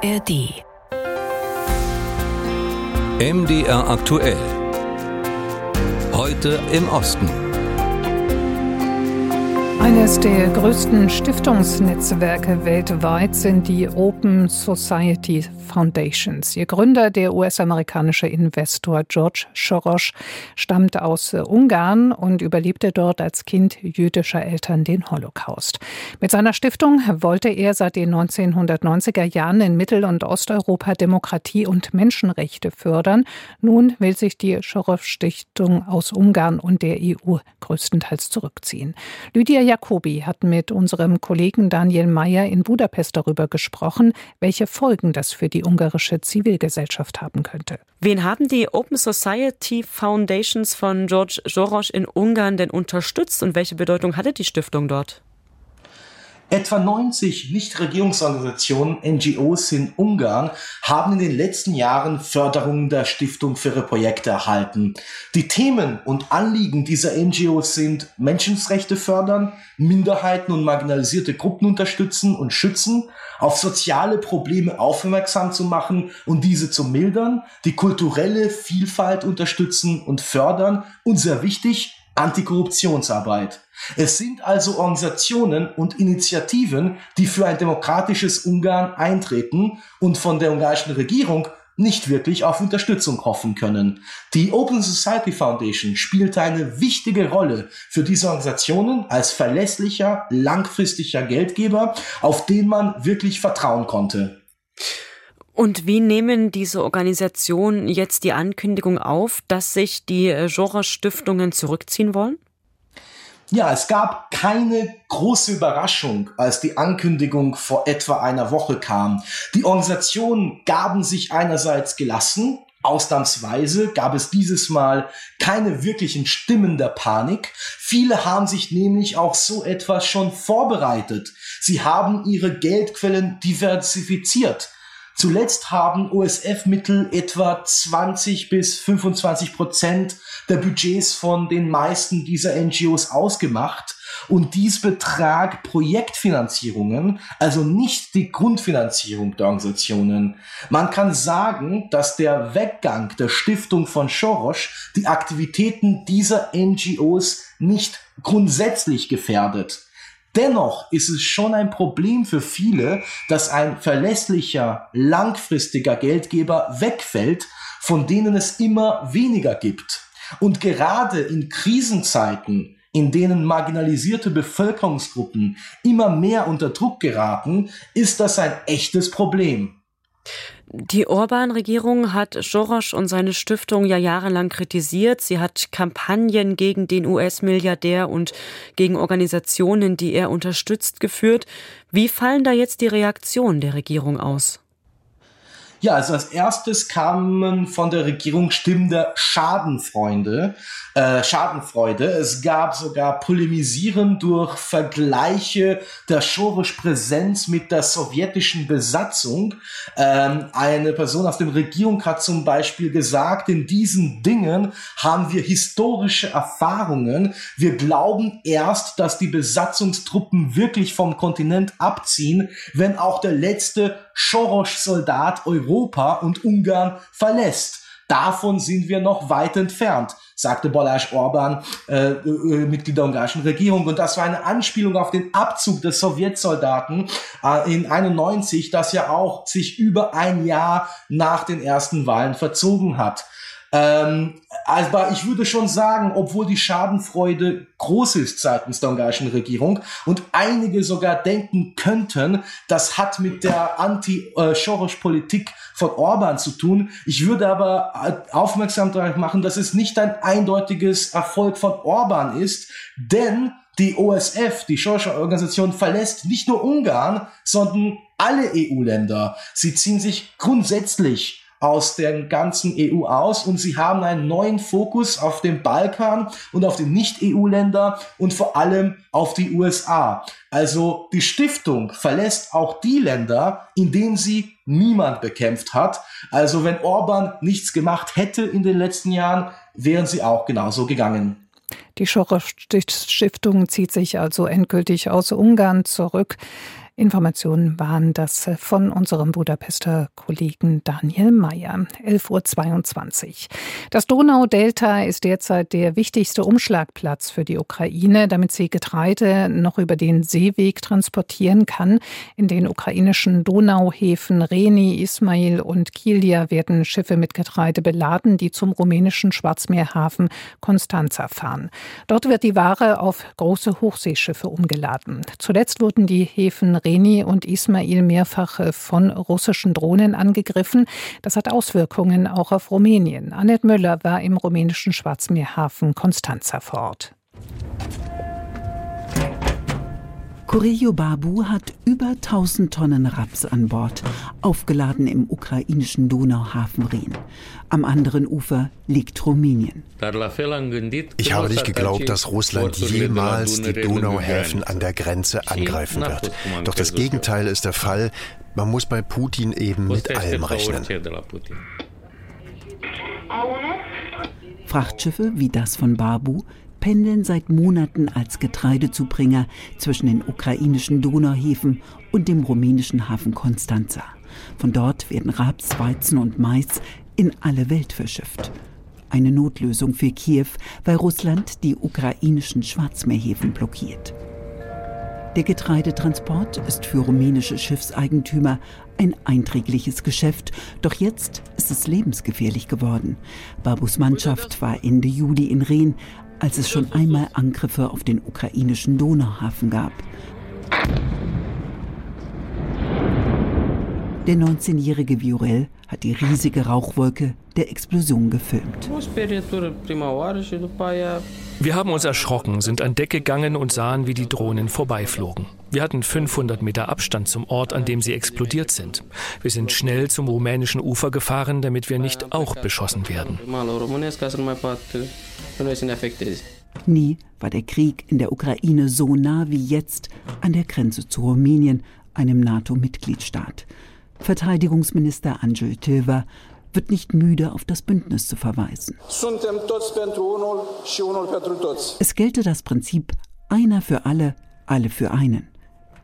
ARD. MDR aktuell. Heute im Osten. Eines der größten Stiftungsnetzwerke weltweit sind die Open Society Foundations. Ihr Gründer, der US-amerikanische Investor George Soros, stammt aus Ungarn und überlebte dort als Kind jüdischer Eltern den Holocaust. Mit seiner Stiftung wollte er seit den 1990er Jahren in Mittel- und Osteuropa Demokratie und Menschenrechte fördern. Nun will sich die Soros-Stiftung aus Ungarn und der EU größtenteils zurückziehen. Lydia Jacobi hat mit unserem Kollegen Daniel Mayer in Budapest darüber gesprochen, welche Folgen das für die ungarische Zivilgesellschaft haben könnte. Wen haben die Open Society Foundations von George Soros in Ungarn denn unterstützt und welche Bedeutung hatte die Stiftung dort? Etwa 90 Nichtregierungsorganisationen, NGOs in Ungarn, haben in den letzten Jahren Förderungen der Stiftung für ihre Projekte erhalten. Die Themen und Anliegen dieser NGOs sind Menschenrechte fördern, Minderheiten und marginalisierte Gruppen unterstützen und schützen, auf soziale Probleme aufmerksam zu machen und diese zu mildern, die kulturelle Vielfalt unterstützen und fördern und sehr wichtig, Antikorruptionsarbeit. Es sind also Organisationen und Initiativen, die für ein demokratisches Ungarn eintreten und von der ungarischen Regierung nicht wirklich auf Unterstützung hoffen können. Die Open Society Foundation spielte eine wichtige Rolle für diese Organisationen als verlässlicher, langfristiger Geldgeber, auf den man wirklich vertrauen konnte. Und wie nehmen diese Organisationen jetzt die Ankündigung auf, dass sich die Genre-Stiftungen zurückziehen wollen? Ja, es gab keine große Überraschung, als die Ankündigung vor etwa einer Woche kam. Die Organisationen gaben sich einerseits gelassen, Ausnahmsweise gab es dieses Mal keine wirklichen Stimmen der Panik. Viele haben sich nämlich auch so etwas schon vorbereitet. Sie haben ihre Geldquellen diversifiziert. Zuletzt haben OSF-Mittel etwa 20 bis 25 Prozent der Budgets von den meisten dieser NGOs ausgemacht. Und dies betrag Projektfinanzierungen, also nicht die Grundfinanzierung der Organisationen. Man kann sagen, dass der Weggang der Stiftung von Soros die Aktivitäten dieser NGOs nicht grundsätzlich gefährdet. Dennoch ist es schon ein Problem für viele, dass ein verlässlicher, langfristiger Geldgeber wegfällt, von denen es immer weniger gibt. Und gerade in Krisenzeiten, in denen marginalisierte Bevölkerungsgruppen immer mehr unter Druck geraten, ist das ein echtes Problem. Die Orban-Regierung hat Soros und seine Stiftung ja jahrelang kritisiert. Sie hat Kampagnen gegen den US-Milliardär und gegen Organisationen, die er unterstützt, geführt. Wie fallen da jetzt die Reaktionen der Regierung aus? Ja, also als erstes kamen von der Regierung Stimmen der Schadenfreunde, äh, Schadenfreude. Es gab sogar Polemisieren durch Vergleiche der Schorisch Präsenz mit der sowjetischen Besatzung. Ähm, eine Person aus der Regierung hat zum Beispiel gesagt, in diesen Dingen haben wir historische Erfahrungen. Wir glauben erst, dass die Besatzungstruppen wirklich vom Kontinent abziehen, wenn auch der letzte Schorosch-Soldat Europa und Ungarn verlässt. Davon sind wir noch weit entfernt, sagte Balázs Orban, äh, äh, Mitglied der ungarischen Regierung. Und das war eine Anspielung auf den Abzug des Sowjetsoldaten äh, in 91, das ja auch sich über ein Jahr nach den ersten Wahlen verzogen hat. Ähm, aber ich würde schon sagen, obwohl die Schadenfreude groß ist seitens der ungarischen Regierung und einige sogar denken könnten, das hat mit der Anti-Soros-Politik von Orban zu tun. Ich würde aber aufmerksam darauf machen, dass es nicht ein eindeutiges Erfolg von Orban ist, denn die OSF, die Soros Organisation, verlässt nicht nur Ungarn, sondern alle EU-Länder. Sie ziehen sich grundsätzlich aus der ganzen EU aus und sie haben einen neuen Fokus auf den Balkan und auf die Nicht-EU-Länder und vor allem auf die USA. Also die Stiftung verlässt auch die Länder, in denen sie niemand bekämpft hat. Also wenn Orban nichts gemacht hätte in den letzten Jahren, wären sie auch genauso gegangen. Die Soros Stiftung zieht sich also endgültig aus Ungarn zurück. Informationen waren das von unserem Budapester Kollegen Daniel Mayer. 11.22 Uhr. Das Donaudelta ist derzeit der wichtigste Umschlagplatz für die Ukraine, damit sie Getreide noch über den Seeweg transportieren kann. In den ukrainischen Donauhäfen Reni, Ismail und Kilia werden Schiffe mit Getreide beladen, die zum rumänischen Schwarzmeerhafen Constanza fahren. Dort wird die Ware auf große Hochseeschiffe umgeladen. Zuletzt wurden die Häfen Reni und Ismail mehrfach äh, von russischen Drohnen angegriffen. Das hat Auswirkungen auch auf Rumänien. Annette Müller war im rumänischen Schwarzmeerhafen Constanza vor Ort. Corillo Babu hat über 1000 Tonnen Raps an Bord, aufgeladen im ukrainischen Donauhafen Rhin. Am anderen Ufer liegt Rumänien. Ich habe nicht geglaubt, dass Russland jemals die Donauhäfen an der Grenze angreifen wird. Doch das Gegenteil ist der Fall. Man muss bei Putin eben mit allem rechnen. Frachtschiffe wie das von Babu pendeln seit Monaten als Getreidezubringer zwischen den ukrainischen Donauhäfen und dem rumänischen Hafen Constanza. Von dort werden Raps, Weizen und Mais in alle Welt verschifft. Eine Notlösung für Kiew, weil Russland die ukrainischen Schwarzmeerhäfen blockiert. Der Getreidetransport ist für rumänische Schiffseigentümer ein einträgliches Geschäft, doch jetzt ist es lebensgefährlich geworden. Babus Mannschaft war Ende Juli in Rehn, als es schon einmal Angriffe auf den ukrainischen Donauhafen gab. Der 19-jährige Viorel hat die riesige Rauchwolke der Explosion gefilmt. Wir haben uns erschrocken, sind an Deck gegangen und sahen, wie die Drohnen vorbeiflogen. Wir hatten 500 Meter Abstand zum Ort, an dem sie explodiert sind. Wir sind schnell zum rumänischen Ufer gefahren, damit wir nicht auch beschossen werden. Nie war der Krieg in der Ukraine so nah wie jetzt an der Grenze zu Rumänien, einem NATO-Mitgliedstaat. Verteidigungsminister Angel Tilver wird nicht müde, auf das Bündnis zu verweisen. Es gelte das Prinzip einer für alle, alle für einen.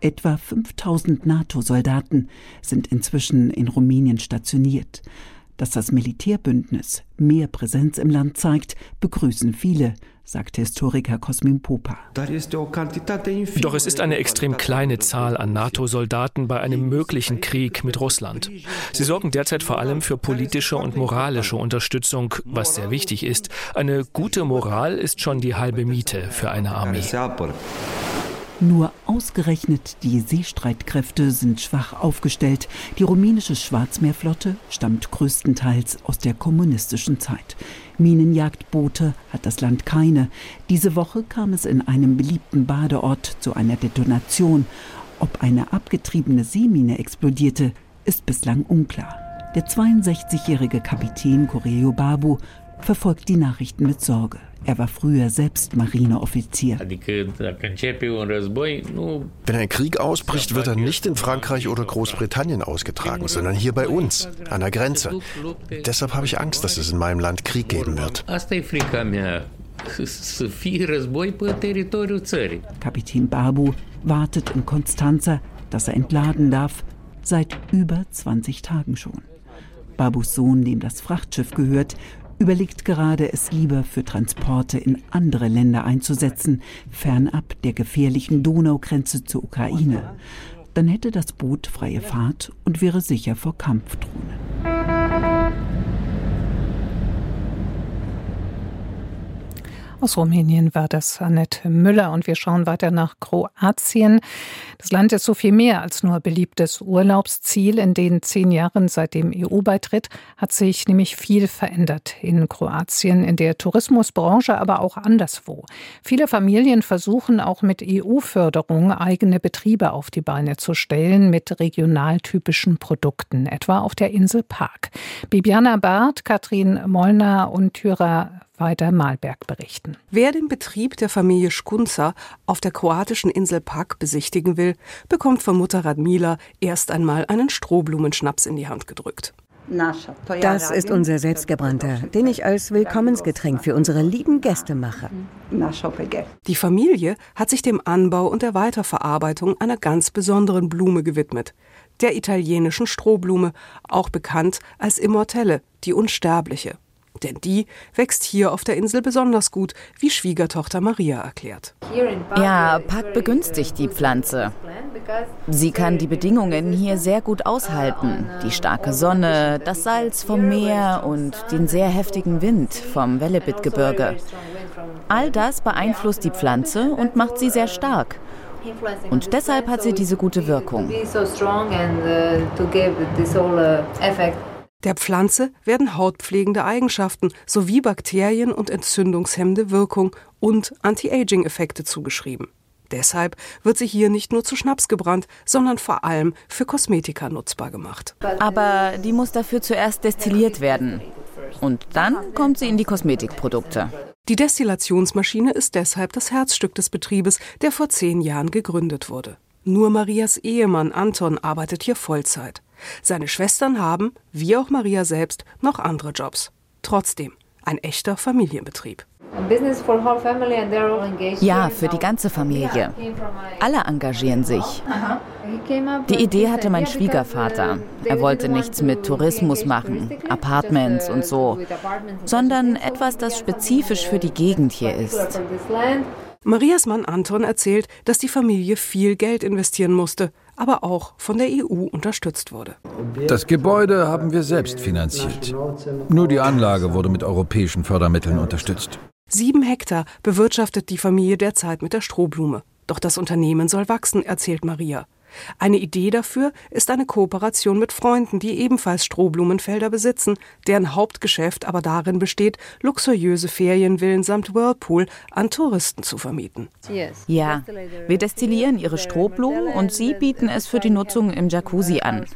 Etwa 5000 NATO-Soldaten sind inzwischen in Rumänien stationiert. Dass das Militärbündnis mehr Präsenz im Land zeigt, begrüßen viele, sagte Historiker Cosmin Popa. Doch es ist eine extrem kleine Zahl an NATO-Soldaten bei einem möglichen Krieg mit Russland. Sie sorgen derzeit vor allem für politische und moralische Unterstützung, was sehr wichtig ist. Eine gute Moral ist schon die halbe Miete für eine Armee. Nur ausgerechnet die Seestreitkräfte sind schwach aufgestellt. Die rumänische Schwarzmeerflotte stammt größtenteils aus der kommunistischen Zeit. Minenjagdboote hat das Land keine. Diese Woche kam es in einem beliebten Badeort zu einer Detonation. Ob eine abgetriebene Seemine explodierte, ist bislang unklar. Der 62-jährige Kapitän Correo Babu verfolgt die Nachrichten mit Sorge. Er war früher selbst Marineoffizier. Wenn ein Krieg ausbricht, wird er nicht in Frankreich oder Großbritannien ausgetragen, sondern hier bei uns, an der Grenze. Deshalb habe ich Angst, dass es in meinem Land Krieg geben wird. Kapitän Babu wartet in Konstanza, dass er entladen darf, seit über 20 Tagen schon. Babus Sohn, dem das Frachtschiff gehört, überlegt gerade, es lieber für Transporte in andere Länder einzusetzen, fernab der gefährlichen Donaugrenze zur Ukraine. Dann hätte das Boot freie Fahrt und wäre sicher vor Kampfdrohnen. Aus Rumänien war das Annette Müller und wir schauen weiter nach Kroatien. Das Land ist so viel mehr als nur beliebtes Urlaubsziel. In den zehn Jahren seit dem EU-Beitritt hat sich nämlich viel verändert in Kroatien, in der Tourismusbranche, aber auch anderswo. Viele Familien versuchen auch mit EU-Förderung eigene Betriebe auf die Beine zu stellen mit regionaltypischen Produkten, etwa auf der Insel Park. Bibiana Barth, Katrin Mollner und Thyra weiter Malberg berichten. Wer den Betrieb der Familie Skunza auf der kroatischen Insel Pag besichtigen will, bekommt von Mutter Radmila erst einmal einen Strohblumenschnaps in die Hand gedrückt. Das ist unser selbstgebrannter, den ich als Willkommensgetränk für unsere lieben Gäste mache. Die Familie hat sich dem Anbau und der Weiterverarbeitung einer ganz besonderen Blume gewidmet, der italienischen Strohblume, auch bekannt als Immortelle, die Unsterbliche. Denn die wächst hier auf der Insel besonders gut, wie Schwiegertochter Maria erklärt. Ja, Park begünstigt die Pflanze. Sie kann die Bedingungen hier sehr gut aushalten. Die starke Sonne, das Salz vom Meer und den sehr heftigen Wind vom Wellebit-Gebirge. All das beeinflusst die Pflanze und macht sie sehr stark. Und deshalb hat sie diese gute Wirkung. Der Pflanze werden hautpflegende Eigenschaften sowie Bakterien- und entzündungshemmende Wirkung und Anti-Aging-Effekte zugeschrieben. Deshalb wird sie hier nicht nur zu Schnaps gebrannt, sondern vor allem für Kosmetika nutzbar gemacht. Aber die muss dafür zuerst destilliert werden. Und dann kommt sie in die Kosmetikprodukte. Die Destillationsmaschine ist deshalb das Herzstück des Betriebes, der vor zehn Jahren gegründet wurde. Nur Marias Ehemann Anton arbeitet hier Vollzeit. Seine Schwestern haben, wie auch Maria selbst, noch andere Jobs. Trotzdem ein echter Familienbetrieb. Ja, für die ganze Familie. Alle engagieren sich. Die Idee hatte mein Schwiegervater. Er wollte nichts mit Tourismus machen, Apartments und so, sondern etwas, das spezifisch für die Gegend hier ist. Marias Mann Anton erzählt, dass die Familie viel Geld investieren musste, aber auch von der EU unterstützt wurde. Das Gebäude haben wir selbst finanziert. Nur die Anlage wurde mit europäischen Fördermitteln unterstützt. Sieben Hektar bewirtschaftet die Familie derzeit mit der Strohblume. Doch das Unternehmen soll wachsen, erzählt Maria. Eine Idee dafür ist eine Kooperation mit Freunden, die ebenfalls Strohblumenfelder besitzen, deren Hauptgeschäft aber darin besteht, luxuriöse Ferienvillen samt Whirlpool an Touristen zu vermieten. Ja, wir destillieren ihre Strohblumen und sie bieten es für die Nutzung im Jacuzzi an.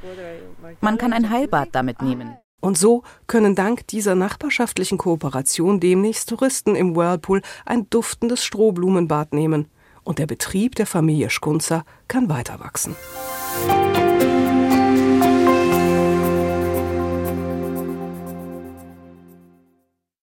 Man kann ein Heilbad damit nehmen. Und so können dank dieser nachbarschaftlichen Kooperation demnächst Touristen im Whirlpool ein duftendes Strohblumenbad nehmen und der Betrieb der Familie Schkunzer kann weiter wachsen.